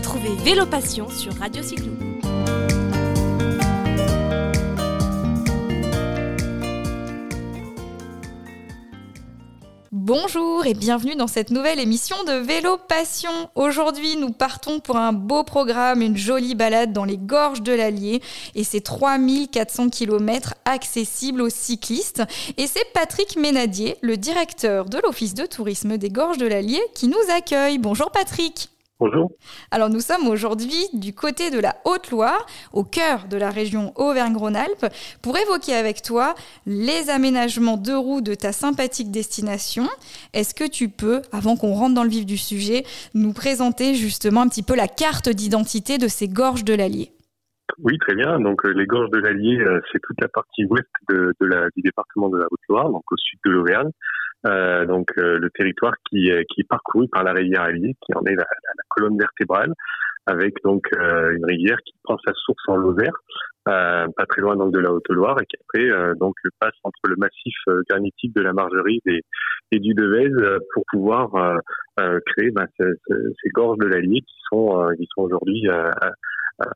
Retrouvez Vélo Passion sur Radio Cyclo. Bonjour et bienvenue dans cette nouvelle émission de Vélo Passion. Aujourd'hui, nous partons pour un beau programme, une jolie balade dans les gorges de l'Allier et ces 3400 km accessibles aux cyclistes. Et c'est Patrick Ménadier, le directeur de l'Office de tourisme des gorges de l'Allier, qui nous accueille. Bonjour Patrick. Bonjour. Alors nous sommes aujourd'hui du côté de la Haute-Loire, au cœur de la région Auvergne-Rhône-Alpes, pour évoquer avec toi les aménagements de roues de ta sympathique destination. Est-ce que tu peux, avant qu'on rentre dans le vif du sujet, nous présenter justement un petit peu la carte d'identité de ces gorges de l'Allier? Oui, très bien. Donc euh, les gorges de l'Allier, euh, c'est toute la partie ouest de, la, du département de la Haute-Loire, donc au sud de l'Auvergne. Euh, donc euh, le territoire qui, qui est parcouru par la rivière Allier, qui en est la, la, colonne vertébrale, avec donc euh, une rivière qui prend sa source en Lozère, pas très loin donc de la Haute-Loire, et qui après donc passe entre le massif granitique de la Margerie et, et du Devèze pour pouvoir créer bah, ces, ces, gorges de l'Allier qui sont qui sont aujourd'hui euh,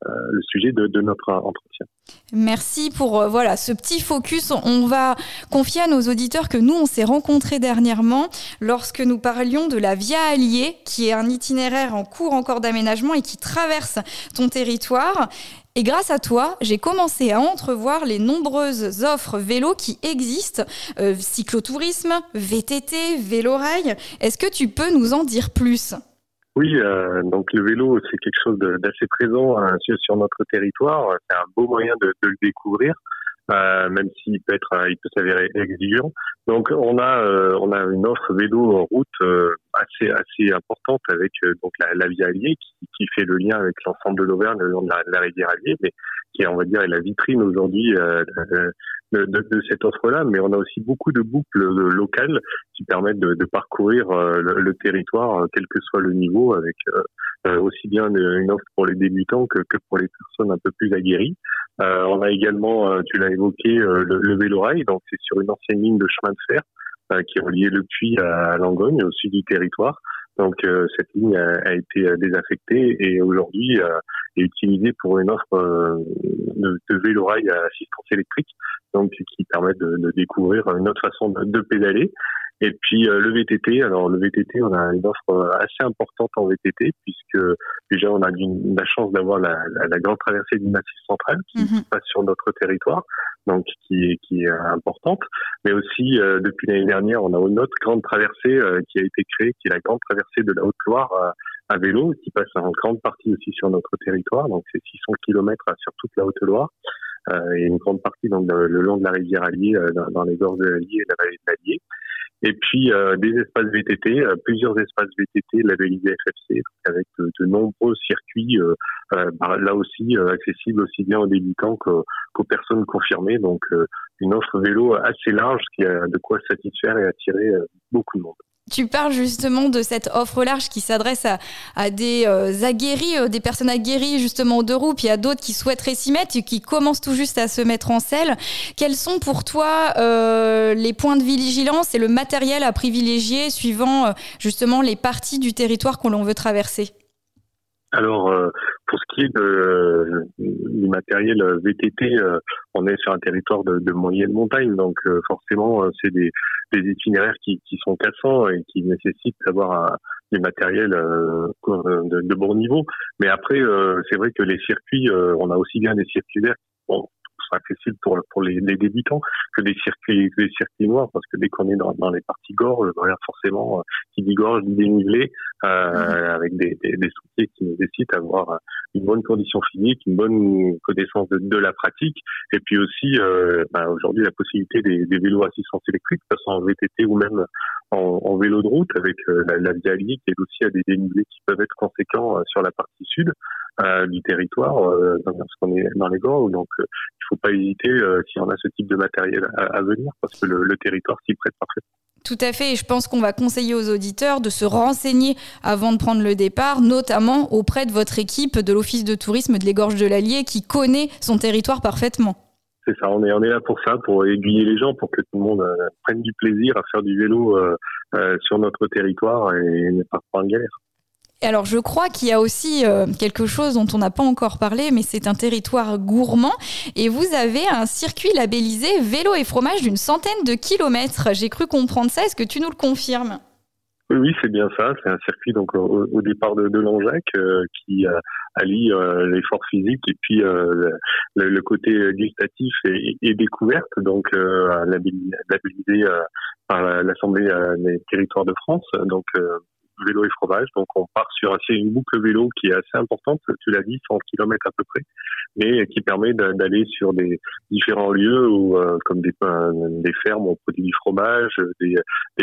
le sujet de, notre entretien. Merci pour euh, voilà ce petit focus. On va confier à nos auditeurs que nous, on s'est rencontrés dernièrement lorsque nous parlions de la Via Allier, qui est un itinéraire en cours encore d'aménagement et qui traverse ton territoire. Et grâce à toi, j'ai commencé à entrevoir les nombreuses offres vélo qui existent, euh, cyclotourisme, VTT, vélo-rail. Est-ce que tu peux nous en dire plus? Oui, euh, donc le vélo, c'est quelque chose d'assez présent hein, sur, notre territoire. C'est un beau moyen de, de le découvrir, euh, même s'il peut être, euh, il peut s'avérer exigeant. Donc on a, euh, on a une offre vélo en route euh, assez assez importante avec donc la, la Via Allier qui, qui, fait le lien avec l'ensemble de l'Auvergne le long de la, la, rivière Allier, mais qui est, on va dire, la vitrine aujourd'hui de, cette offre-là, mais on a aussi beaucoup de boucles locales qui permettent de, parcourir euh, le, territoire, euh, quel que soit le niveau, avec euh, aussi bien une offre pour les débutants que, pour les personnes un peu plus aguerries. on a également, tu l'as évoqué, le, le vélo-rail, donc c'est sur une ancienne ligne de chemin de fer qui reliait le Puy à Langogne, au sud du territoire. Donc cette ligne a, été désaffectée et aujourd'hui est utilisée pour une offre de, de vélo-rail à assistance électrique donc qui permettent de, découvrir une autre façon de, pédaler. Et puis euh, le VTT, alors le VTT, on a une offre euh, assez importante en VTT puisque déjà on a la chance d'avoir la, grande traversée du Massif central qui mhm. passe sur notre territoire, donc qui est, qui est importante. Mais aussi euh, depuis l'année dernière, on a une autre grande traversée qui a été créée, qui est la grande traversée de la Haute-Loire à vélo, qui passe en grande partie aussi sur notre territoire. Donc c'est 600 km sur toute la Haute-Loire euh, et une grande partie donc le, long de la rivière Allier, euh, dans, les gorges de l'Allier et la vallée de l'Allier. Et puis euh, des espaces VTT, plusieurs espaces VTT labellisés FFC, avec de, nombreux circuits, là aussi accessibles aussi bien aux débutants qu'aux personnes confirmées. Donc une offre vélo assez large qui a de quoi satisfaire et attirer beaucoup de monde. Tu parles justement de cette offre large qui s'adresse à, des euh, aguerris, euh, des personnes aguerries justement deux roues, puis à d'autres qui souhaiteraient s'y mettre et qui commencent tout juste à se mettre en selle. Quels sont pour toi euh, les points de vigilance et le matériel à privilégier suivant justement les parties du territoire que l'on veut traverser? Alors, pour ce qui est de, du matériel VTT, on est sur un territoire de, de moyenne montagne, donc forcément, c'est des, des itinéraires qui, qui sont cassants et qui nécessitent d'avoir du matériel euh, de, de, bon niveau. Mais après, euh, c'est vrai que les circuits, euh, on a aussi bien des circuits verts bon, sont accessibles pour, pour les, les, débutants que des circuits, des circuits noirs, parce que dès qu'on est dans, dans les parties gorges, forcément, qui dit gorge dit dénivelé, euh, mmh. avec des, des, des sentiers qui nécessitent d'avoir une bonne condition physique, une bonne connaissance de, de la pratique, et puis aussi euh, bah, aujourd'hui la possibilité des, des vélos assistance électrique, que ce soit en VTT ou même en, en vélo de route, avec euh, la, la Via qui est aussi à des dénivelés qui peuvent être conséquents sur la partie sud du territoire, parce qu'on est dans les gorges, donc il faut pas hésiter si on a ce type de matériel à, venir, parce que le, le territoire s'y prête parfaitement. Tout à fait, et je pense qu'on va conseiller aux auditeurs de se renseigner avant de prendre le départ, notamment auprès de votre équipe de l'Office de tourisme de l'Égorge de l'Allier qui connaît son territoire parfaitement. C'est ça, on est, on est là pour ça, pour aiguiller les gens, pour que tout le monde euh, prenne du plaisir à faire du vélo euh, euh, sur notre territoire et ne pas prendre galère. Alors je crois qu'il y a aussi euh, quelque chose dont on n'a pas encore parlé, mais c'est un territoire gourmand. Et vous avez un circuit labellisé vélo et fromage d'une centaine de kilomètres. J'ai cru comprendre ça. Est-ce que tu nous le confirmes? Oui, c'est bien ça. C'est un circuit donc au, départ de, de Langeac euh, qui euh, allie l'effort physique et puis le, côté gustatif et, découverte, donc labellisé par l'Assemblée des territoires de France. Donc vélo et fromage. Donc on part sur assez une boucle vélo qui est assez importante, tu l'as dit, 100 km à peu près, mais qui permet d'aller sur des différents lieux où, euh, comme des, des fermes, on produit du fromage, des,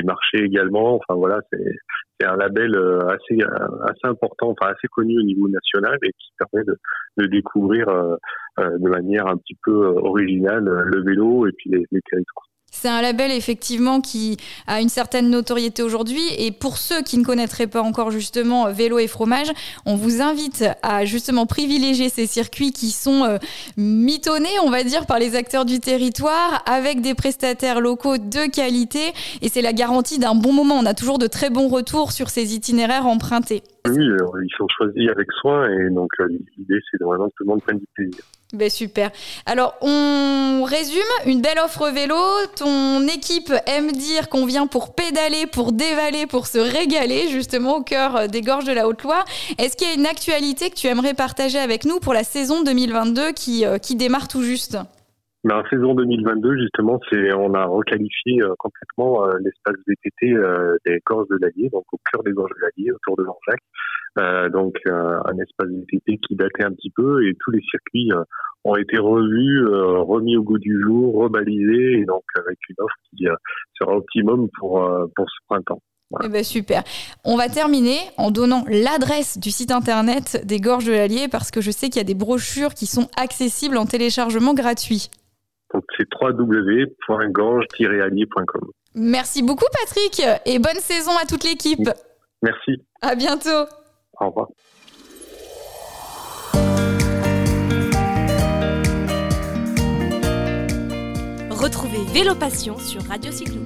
marchés également. Enfin voilà, c'est un label euh, assez assez important, enfin assez connu au niveau national et qui permet de, découvrir euh, de manière un petit peu originale le vélo et puis les, les territoires. C'est un label effectivement qui a une certaine notoriété aujourd'hui et pour ceux qui ne connaîtraient pas encore justement vélo et fromage, on vous invite à justement privilégier ces circuits qui sont euh, mitonnés, on va dire, par les acteurs du territoire avec des prestataires locaux de qualité et c'est la garantie d'un bon moment. On a toujours de très bons retours sur ces itinéraires empruntés. Oui, euh, ils sont choisis avec soin et donc euh, l'idée c'est vraiment que tout le monde prenne du plaisir. Ben super. Alors, on résume une belle offre vélo. Ton équipe aime dire qu'on vient pour pédaler, pour dévaler, pour se régaler, justement au cœur des gorges de la Haute-Loire. Est-ce qu'il y a une actualité que tu aimerais partager avec nous pour la saison 2022 qui, euh, qui démarre tout juste? Ben, la saison 2022, justement, c'est on a requalifié euh, complètement euh, l'espace VTT des gorges de l'Allier, donc au cœur des gorges de l'Allier, autour de Langeac. Euh, donc un espace VTT qui datait un petit peu et tous les circuits euh, ont été revus, euh, remis au goût du jour, rebalisés et donc avec une offre qui sera optimum pour pour ce printemps. Eh ben super. On va terminer en donnant l'adresse du site internet des Gorges de l'Allier parce que je sais qu'il y a des brochures qui sont accessibles en téléchargement gratuit. Donc c'est www.gorge-allier.com. Merci beaucoup Patrick et bonne saison à toute l'équipe. Merci. À bientôt. Au revoir. Retrouvez Vélo Passion sur Radio Cyclo.